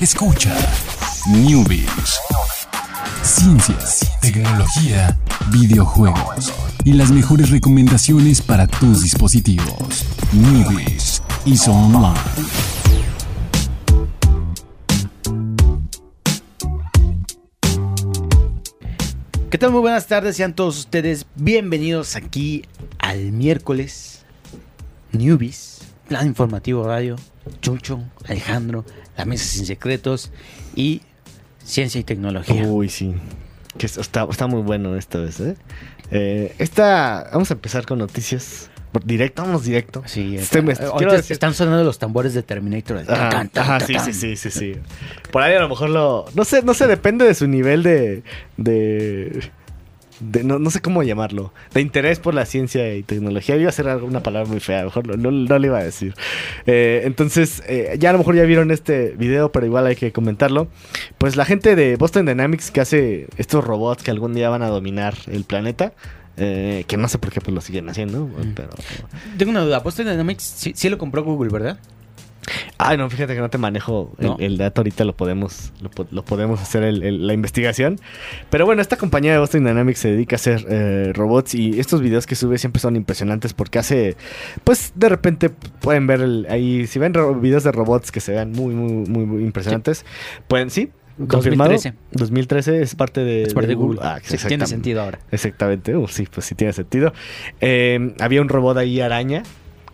Escucha Newbies. Ciencias, tecnología, videojuegos y las mejores recomendaciones para tus dispositivos. Newbies y Online. ¿Qué tal? Muy buenas tardes, sean todos ustedes bienvenidos aquí al miércoles Newbies, Plan Informativo Radio, Chucho, Alejandro, La Mesa Sin Secretos y Ciencia y Tecnología. Uy, sí. Que es- está, está muy bueno esta vez, ¿eh? Eh, esta, vamos a empezar con noticias. Directo, vamos directo. Sí, Este me- decir- están sonando los tambores de Terminator. el Ajá, tan, tan, ajá, tan, sí, tan. sí, sí, sí, sí. Por ahí a lo mejor lo... No sé, no sé, depende de su nivel de... de, de- no, no sé cómo llamarlo. De interés por la ciencia y tecnología. Iba a ser alguna palabra muy fea, a lo mejor no, no, no le iba a decir. Eh, entonces, eh, ya a lo mejor ya vieron este video, pero igual hay que comentarlo. Pues la gente de Boston Dynamics que hace estos robots que algún día van a dominar el planeta... eh, que no sé por qué pues lo siguen haciendo, pero... Tengo una duda. Boston Dynamics sí, sí lo compró Google, ¿verdad? Ay, no, fíjate que no te manejo el, No. el dato. Ahorita lo podemos, lo, lo podemos hacer el- el- la investigación. Pero bueno, esta compañía de Boston Dynamics se dedica a hacer eh, robots y estos videos que sube siempre son impresionantes porque hace, pues de repente pueden ver el- ahí, si ven videos de robots que se vean muy, muy, muy, muy impresionantes, pueden, sí. Confirmado. 2013. 2013 es parte de, Es parte de Google. Ah, Sí, tiene sentido ahora. Exactamente, Uh, sí, pues sí tiene sentido. Eh, había un robot ahí araña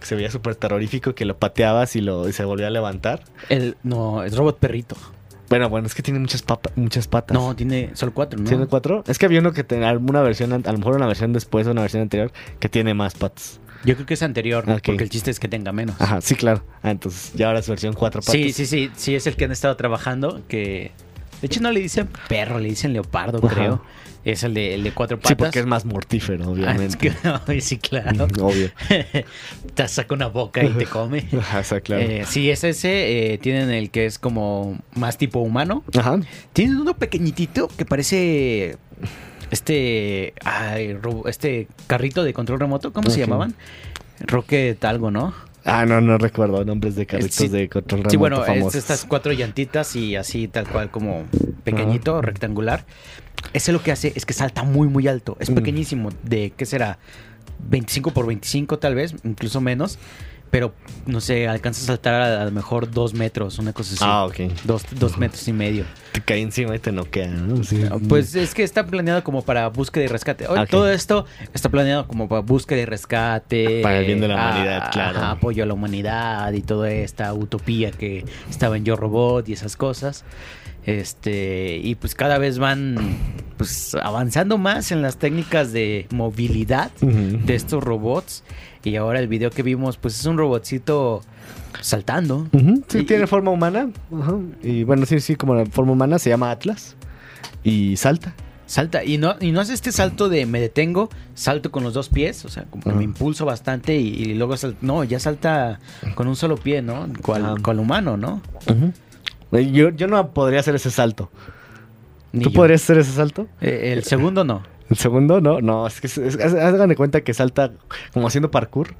que se veía súper terrorífico que lo pateabas y, lo, y se volvía a levantar. El, no, es robot perrito. Bueno, bueno, es que tiene muchas, papa- muchas patas. No, tiene solo cuatro, ¿no? ¿Tiene cuatro? Es que había uno que tenía alguna versión, a lo mejor una versión después o una versión anterior, que tiene más patas. Yo creo que es anterior, ¿no? Ok. porque el chiste es que tenga menos. Ajá, sí, claro. Ah, entonces ya ahora es versión cuatro patas. Sí, sí, sí, sí, es el que han estado trabajando, que... De hecho no le dicen perro, le dicen leopardo, Ajá. creo. Es el de, el de cuatro patas. Sí, porque es más mortífero, Ah, es obviamente. que- sí, claro. Obvio. te saca una boca y te come. Ajá, claro. Eh, sí, es ese. eh, tienen el que es como más tipo humano. Ajá. Tienen uno pequeñitito que parece... Este... ay, este carrito de control remoto, ¿cómo se llamaban? Rocket algo, ¿no? Ah, no, no recuerdo nombres de carritos Sí. de control remoto Sí, bueno, es estas cuatro llantitas y así tal cual como pequeñito, rectangular. Ese lo que hace es que salta muy, muy alto. Es Mm. pequeñísimo, de, ¿qué será? 25 por 25 tal vez, incluso menos. Pero, no sé, alcanza a saltar a, a lo mejor dos metros, una cosa así. Ah, ok. Dos, dos metros y medio. Te cae encima y te noquea, ¿no? Sí. Pues es que está planeado como para búsqueda y rescate. Todo esto está planeado como para búsqueda y rescate. Para el bien de la ah, humanidad, claro. ajá, apoyo a la humanidad y toda esta utopía que estaba en Yo Robot y esas cosas. Este, y pues cada vez van pues avanzando más en las técnicas de movilidad de estos robots. Y ahora el video que vimos, pues es un robotcito saltando. Sí, Y- tiene forma humana. Y bueno, sí, sí, como la forma humana se llama Atlas. Y salta. Salta, y no, y no hace este salto de me detengo, salto con los dos pies, o sea, como que Ajá. me impulso bastante y, y luego sal- no, ya salta con un solo pie, ¿no? Cual, Ajá. cual humano, ¿no? Yo, yo no podría hacer ese salto. Ni ¿Tú yo. podrías hacer ese salto? Eh, el segundo no. ¿El segundo? No, no, es que es- es- haz- hagan de cuenta que salta como haciendo parkour.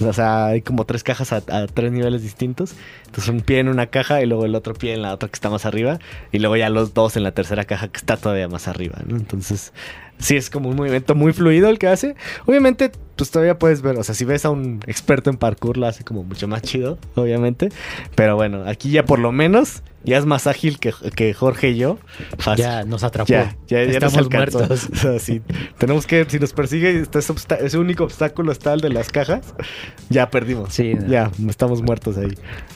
O sea, hay como tres cajas a, a tres niveles distintos. Entonces un pie en una caja y luego el otro pie en la otra que está más arriba. Y luego ya los dos en la tercera caja que está todavía más arriba, ¿no? Entonces, sí es como un movimiento muy fluido el que hace. Obviamente, pues todavía puedes ver, o sea, si ves a un experto en parkour lo hace como mucho más chido, obviamente. Pero bueno, aquí ya por lo menos ya es más ágil que, que Jorge y yo. Fácil. Ya nos atrapó. Ya, ya, ya nos Estamos muertos. O sea, sí, tenemos que, si nos persigue, este ese, único obstáculo está el de las cajas, ya perdimos. Sí. Ya, estamos muertos ahí.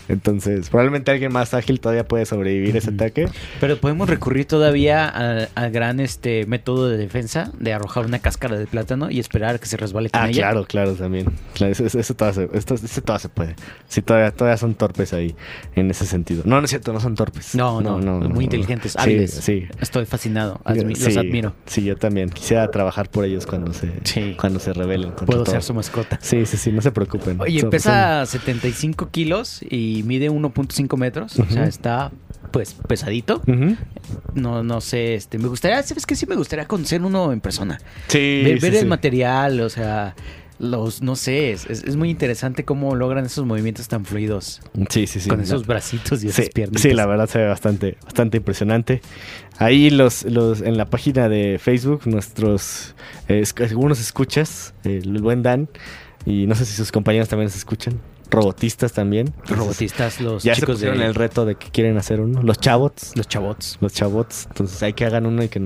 Entonces, probablemente alguien más ágil todavía puede sobrevivir ese ataque. Pero podemos recurrir todavía al, al gran este método de defensa de arrojar una cáscara de plátano y esperar a que se resbale con Ah, ella. claro, claro, también. Claro, eso, eso- eso todavía se, esto, eso todavía se puede. Sí, todavía, todavía son torpes ahí, en ese sentido. No, no es cierto, no son torpes. No, no, muy inteligentes, Sí, hábiles. Sí, Estoy fascinado, admi- Sí, los admiro. Sí, yo también. Quisiera trabajar por ellos cuando se, Sí. cuando se rebelen. Puedo todo. ser su mascota. Sí, sí, sí, no se preocupen. Oye, Son- pesa 75 kilos y mide 1.5 metros. O sea, está pues pesadito. son-. No, no sé, este, me gustaría, ¿sabes qué? Sí me gustaría conocer uno en persona. Sí, Ver, sí, ver el material, o sea, los, no sé, es, es- muy interesante cómo logran esos movimientos tan fluidos. Sí, sí, sí. con esos bracitos y esas Sí, piernas. sí, la verdad se ve bastante, bastante impresionante. Ahí los, los, en la página de Facebook, nuestros eh, algunos escuchas, eh, el buen Dan, y no sé si sus compañeros también se escuchan, robotistas también. Entonces, Robotistas, los Ya se chicos de el reto de que quieren hacer uno, los chavots. los chavots. Los chavots, entonces hay que hagan uno y que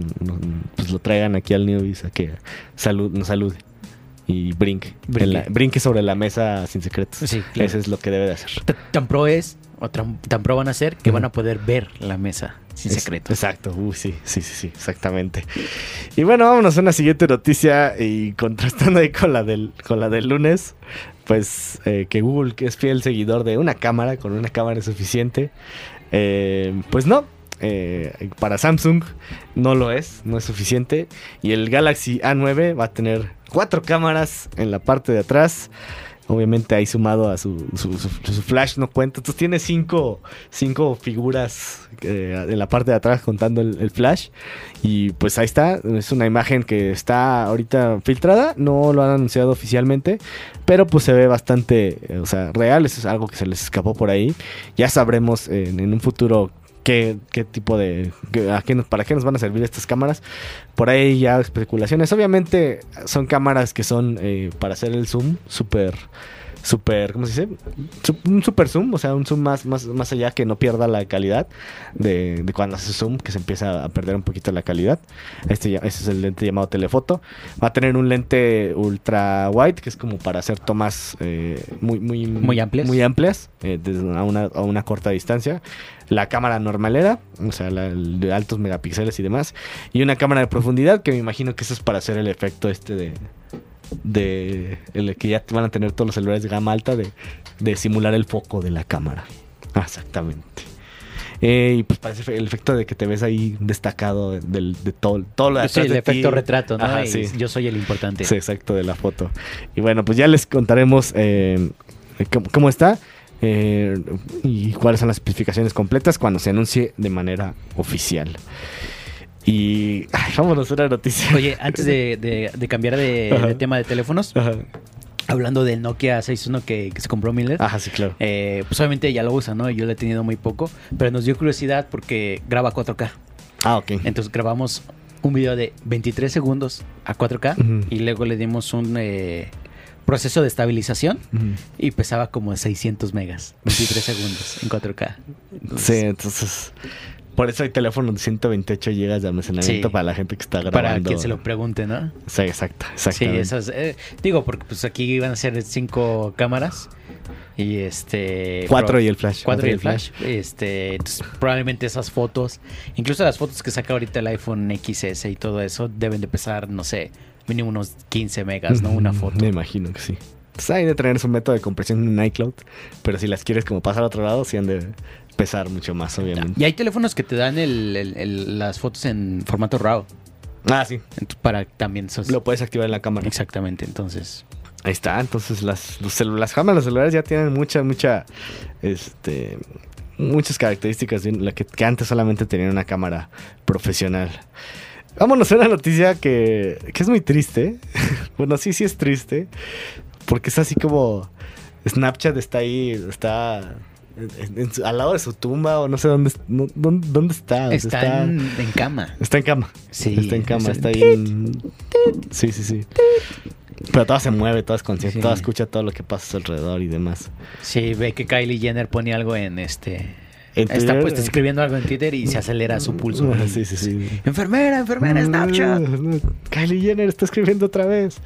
pues lo traigan aquí al Newbies a que salud, nos salude y brinque. Brinque. En la- brinque sobre la mesa sin secretos. Sí, claro. Eso es lo que debe de hacer. Tan pro es, o tan, tan pro van a ser, que van a poder ver la mesa sin secretos. Exacto, sí, sí, sí, sí, exactamente. Y bueno, vámonos a una siguiente noticia y contrastando ahí con la del, con la del lunes, pues eh, que Google, que es fiel seguidor de una cámara, con una cámara es suficiente, eh, pues no. eh, para Samsung no lo es, no es suficiente. Y el Galaxy A9 va a tener cuatro cámaras en la parte de atrás. Obviamente ahí sumado a su, su, flash no cuenta. Entonces tiene cinco, cinco figuras eh, en la parte de atrás contando el, flash. Y pues ahí está. Es una imagen que está ahorita filtrada. No lo han anunciado oficialmente. Pero pues se ve bastante, eh, o sea, real. Eso es algo que se les escapó por ahí. Ya sabremos en un futuro qué, qué tipo de... para qué nos van a servir estas cámaras. Por ahí ya especulaciones. Obviamente son cámaras que son eh, para hacer el zoom súper... Super, ¿cómo se dice? Un super zoom, o sea, un zoom más, más, más allá que no pierda la calidad de, de cuando hace zoom, que se empieza a perder un poquito la calidad. Este, este es el lente llamado telefoto. Va a tener un lente ultra wide, que es como para hacer tomas eh, muy, muy, Muy amplias. Muy amplias, eh, desde a, una, a una corta distancia. La cámara normalera, o sea, la de altos megapíxeles y demás. Y una cámara de profundidad, que me imagino que eso es para hacer el efecto este de. De el que ya van a tener todos los celulares de gama alta de, de simular el foco de la cámara. Ah, Exactamente. Eh, y pues parece el efecto de que te ves ahí destacado del, de todo, todo lo Sí, el de ti. efecto retrato, ¿no? Ajá, sí. Yo soy el importante. Sí, exacto, de la foto. Y bueno, pues ya les contaremos eh, cómo, cómo está eh, y cuáles son las especificaciones completas cuando se anuncie de manera oficial. Y ay, vámonos a una noticia. Oye, antes de, de- de cambiar de, de tema de teléfonos, Ajá, hablando del Nokia 61 que, que se compró Miller, Ajá, sí, claro. eh, pues obviamente ya lo usa, ¿no? Yo lo he tenido muy poco, pero nos dio curiosidad porque graba 4K. Ah, ok. Entonces grabamos un video de 23 segundos a 4K Ujú. y luego le dimos un eh, proceso de estabilización Ujú. y pesaba como 600 megas, 23 segundos en 4K. Sí, entonces. Por eso hay teléfonos de 128 GB de almacenamiento Sí. para la gente que está grabando. Para quien se lo pregunte, ¿no? Sí, exacto, Sí, exactamente. esas, eh, digo, porque pues aquí van a ser cinco cámaras y este... Cuatro y el flash. Cuatro y el flash. Este, entonces, probablemente esas fotos, incluso las fotos que saca ahorita el iPhone XS y todo eso, deben de pesar, no sé, mínimo unos 15 megas, ¿no? Una foto. Me imagino que sí. Entonces hay de tener su método de compresión en iCloud, pero si las quieres como pasar a otro lado, sí han de pesar mucho más, obviamente. Y hay teléfonos que te dan el- el- el- las fotos en formato RAW. Ah, sí. Para también... esos- Lo puedes activar en la cámara. Exactamente, entonces... Ahí está. Entonces las, los las cámaras, los celulares ya tienen mucha, mucha, este, muchas características de la que, que antes solamente tenían una cámara profesional. Vámonos a una noticia que, que es muy triste. bueno, sí, sí es triste. Porque es así como Snapchat está ahí, está en- en su- al lado de su tumba o no sé dónde, no- dónde, dónde está. o sea, Está en, en cama. Está en cama. Sí, Está en cama, está- ahí en... Sí, sí, sí. Pero toda se mueve, toda es consciente, Sí. toda escucha todo lo que pasa a su alrededor y demás. Sí, ve que Kylie Jenner pone algo en este... En Está Twitter- pues escribiendo algo en Twitter y se acelera su pulso. Ah, Sí, sí, sí. Enfermera, enfermera, Snapchat. Kylie Jenner está escribiendo otra vez.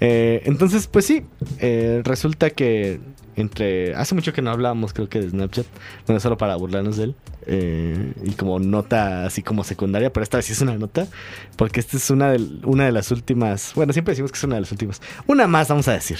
Eh, entonces, pues sí, eh, resulta que entre... Hace mucho que no hablábamos, creo que de Snapchat. Bueno, solo para burlarnos de él. Eh, y como nota así como secundaria, pero esta vez sí es una nota. Porque esta es una de, una de las últimas... Bueno, siempre decimos que es una de las últimas. Una más, vamos a decir.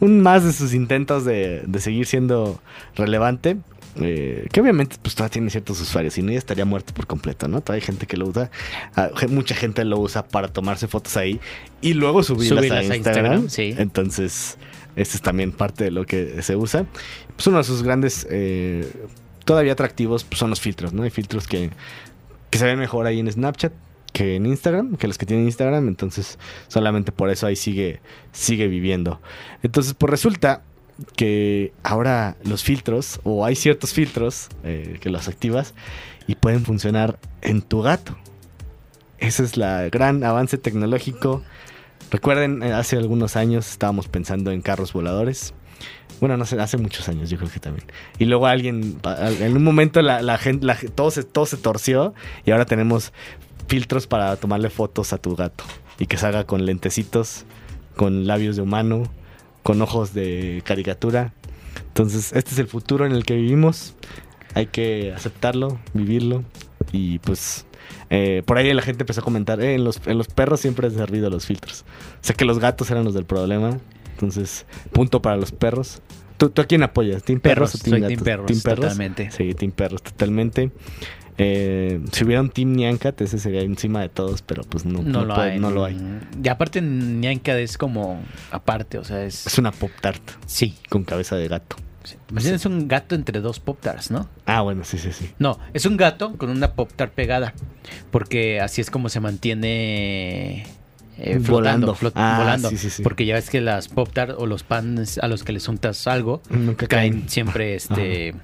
Un más de sus intentos de, de seguir siendo relevante. Eh, que obviamente pues todavía tiene ciertos usuarios, si no ya estaría muerto por completo, ¿no? Todavía hay gente que lo usa, ah, mucha gente lo usa para tomarse fotos ahí y luego subirlas, Subirlas a a Instagram. Instagram, sí. Entonces, este es también parte de lo que se usa. Pues uno de sus grandes, eh, todavía atractivos, pues, son los filtros, ¿no? Hay filtros que, que se ven mejor ahí en Snapchat. que en Instagram, que los que tienen Instagram, entonces solamente por eso ahí sigue, sigue viviendo. Entonces, pues resulta que ahora los filtros, o hay ciertos filtros eh, que los activas y pueden funcionar en tu gato. Ese es la gran avance tecnológico. Recuerden, eh, hace algunos años estábamos pensando en carros voladores. Bueno, no sé, hace muchos años yo creo que también. Y luego alguien, en un momento la, gente, la, todo, se, todo se torció y ahora tenemos filtros para tomarle fotos a tu gato y que salga con lentecitos, con labios de humano, con ojos de caricatura. Entonces, este es el futuro en el que vivimos. Hay que aceptarlo, vivirlo y pues eh, por ahí la gente empezó a comentar, "Eh, en, los, en los perros siempre han servido los filtros. Sé que los gatos eran los del problema, entonces punto para los perros. ¿Tú, tú a quién apoyas? ¿Team perros, Perros, o team soy gatos? team perros, totalmente. Sí, team perros, totalmente. Eh, si hubiera un team Nyancat, ese sería encima de todos, pero pues no, No, no lo puede- hay. no lo hay. Y aparte, Nyanka es como aparte, o sea, es. Es una pop tart Sí. con cabeza de gato. Bien es un gato entre dos pop tarts, ¿no? Ah, bueno, sí, sí, sí. No, es un gato con una pop tart pegada. Porque así es como se mantiene. eh, flotando, Volando. flot- Ah, volando. sí, sí, sí. Porque ya ves que las pop tart o los panes a los que les untas algo Nunca caen caen. siempre este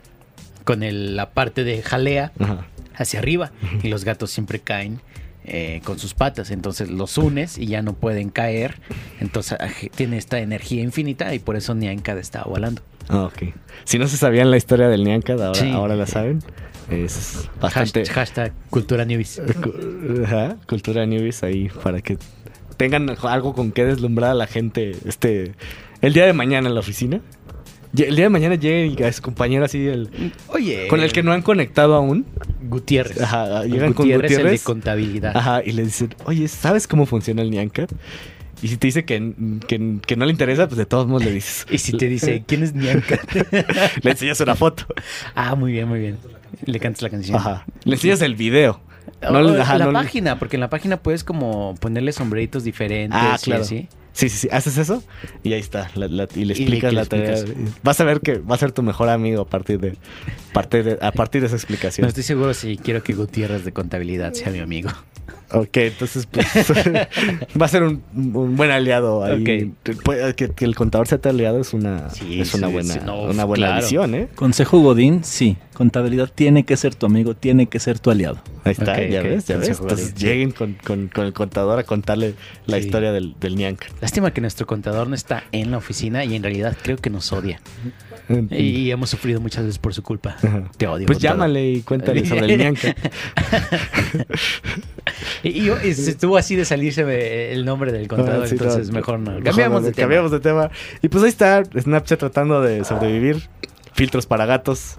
con el- la parte de jalea Ajá. hacia arriba y los gatos siempre caen eh, con sus patas entonces los unes y ya no pueden caer entonces aj- tiene esta energía infinita y por eso Nyanka está volando Ah, ok. Si no se sabían la historia del Nyancat, ahora, Sí. ahora la saben. Es bastante... Hasht- hashtag cultura newbies Ajá, cultura newbies ahí para que tengan algo con que deslumbrar a la gente este el día de mañana en la oficina. El día de mañana lleguen y a su compañero así el, oye con el que no han conectado aún. Gutiérrez Ajá, llegan con Gutiérrez, el de Gutiérrez. contabilidad Ajá, y le dicen, oye, ¿sabes cómo funciona el Nyancat? Y si te dice que, que, que no le interesa, pues de todos modos le dices. y si te dice quién es Nyanka le enseñas una foto. ah muy bien muy bien le cantas la canción Ajá. Le enseñas el video. No le- o ajá, la no página, porque en la página puedes como ponerle sombreritos diferentes. Ah, y claro. así. Sí, sí, sí. Haces eso y ahí está. la- la- y le explicas le la tarea. explicas. Vas a ver que va a ser tu mejor amigo a partir de, partir de- a partir de esa explicación. No estoy seguro si quiero que Gutiérrez de contabilidad sea mi amigo. Ok, entonces pues, va a ser un, un buen aliado ahí. Puede- Que, que el contador sea tu aliado es una, Sí, es una sí, buena, sí, no, una buena claro. visión, ¿eh? Consejo Godín, sí. Contabilidad tiene que ser tu amigo, tiene que ser tu aliado. Ahí está, ya ves, ya ves. Entonces lleguen con, con- con el contador a contarle la Sí. historia del, del. Lástima que nuestro contador no está en la oficina y en realidad creo que nos odia. Y hemos sufrido muchas veces por su culpa. Te odio. Pues contador. llámale y cuéntale sobre el Nyanca. Y, se estuvo así de salirse me- el nombre del contador, sí, entonces no, mejor no. Cambiamos de cambiamos de tema. Y pues ahí está Snapchat tratando de sobrevivir. Filtros para gatos.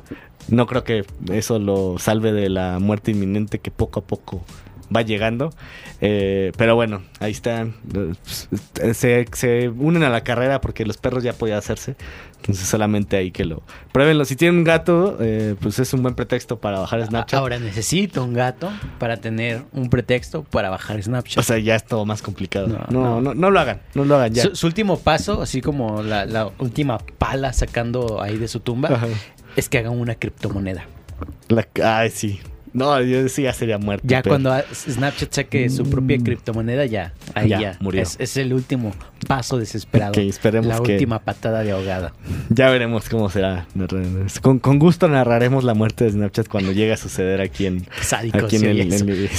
No creo que eso lo salve de la muerte inminente que poco a poco va llegando. Eh, pero bueno, ahí están. Eh, Se, se unen a la carrera porque los perros ya podían hacerse. Entonces solamente hay que lo pruébenlo. Si tienen un gato, eh, pues es un buen pretexto para bajar Snapchat. Ahora necesito un gato para tener un pretexto para bajar Snapchat. o sea, ya es todo más complicado. No, No, no, no. no, lo hagan. No lo hagan ya. Su, su último paso, así como la, la última pala sacando ahí de su tumba, Ajá. es que hagan una criptomoneda. La- ay, sí. No, yo ya sería muerto. Ya pero- cuando Snapchat saque su propia Mm. criptomoneda, ya, ahí Ya, ya. murió. Es, es el último paso desesperado. Ok, esperemos la que- última patada de ahogada. Ya veremos cómo será. Con, con gusto narraremos la muerte de Snapchat cuando llegue a suceder aquí en, aquí en el, en el-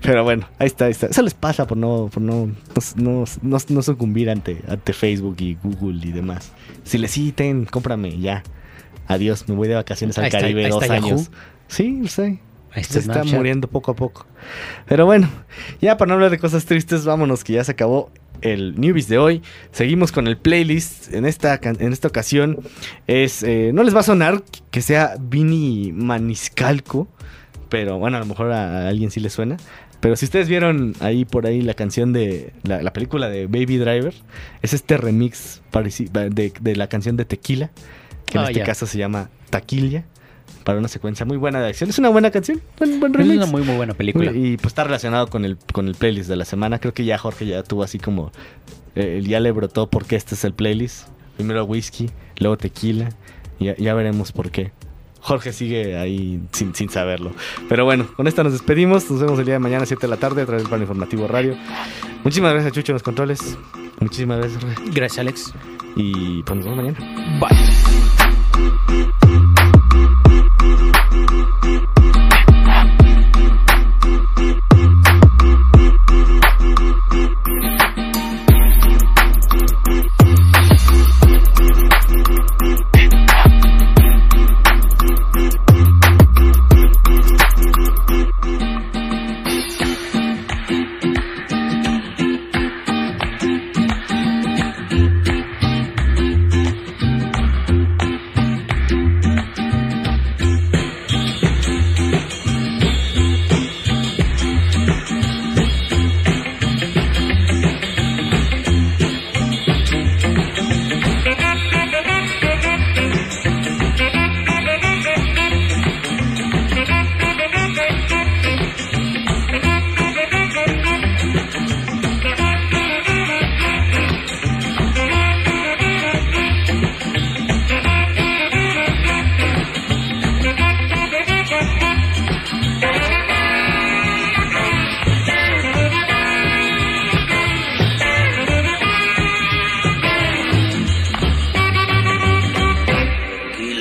Pero bueno, ahí está, ahí está. Eso les pasa por no, por no, no, no- no sucumbir ante, ante Facebook y Google y demás. Si les citen, cómprame, ya. Adiós, me voy de vacaciones al Ahí está- Caribe dos años. Sí, sí. Se está muriendo poco a poco. Pero bueno, ya para no hablar de cosas tristes, vámonos que ya se acabó el newbies de hoy. Seguimos con el playlist. En esta, en esta ocasión es... eh, no les va a sonar que sea Vini Maniscalco, pero bueno, a lo mejor a, a alguien sí le suena. Pero si ustedes vieron ahí por ahí la canción de la, la película de Baby Driver, es este remix de, de la canción de Tequila, que en Ah, este caso se llama Taquilla, para una secuencia muy buena de acción. Es una buena canción, buen, buen Es remix. una muy, muy buena película. Y pues está relacionado con el, con el playlist de la semana. Creo que ya Jorge ya tuvo así como. eh, ya le brotó porque este es el playlist. Primero whisky, luego tequila. Ya, ya veremos por qué. Jorge sigue ahí sin, sin saberlo. Pero bueno, con esta nos despedimos. Nos vemos el día de mañana a 7 de la tarde a través del Plan Informativo Radio. Muchísimas gracias, Chucho, en los controles. Muchísimas gracias, Jorge. Gracias, Alex. Y pues nos vemos mañana. Bye. Thank you.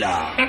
Newbies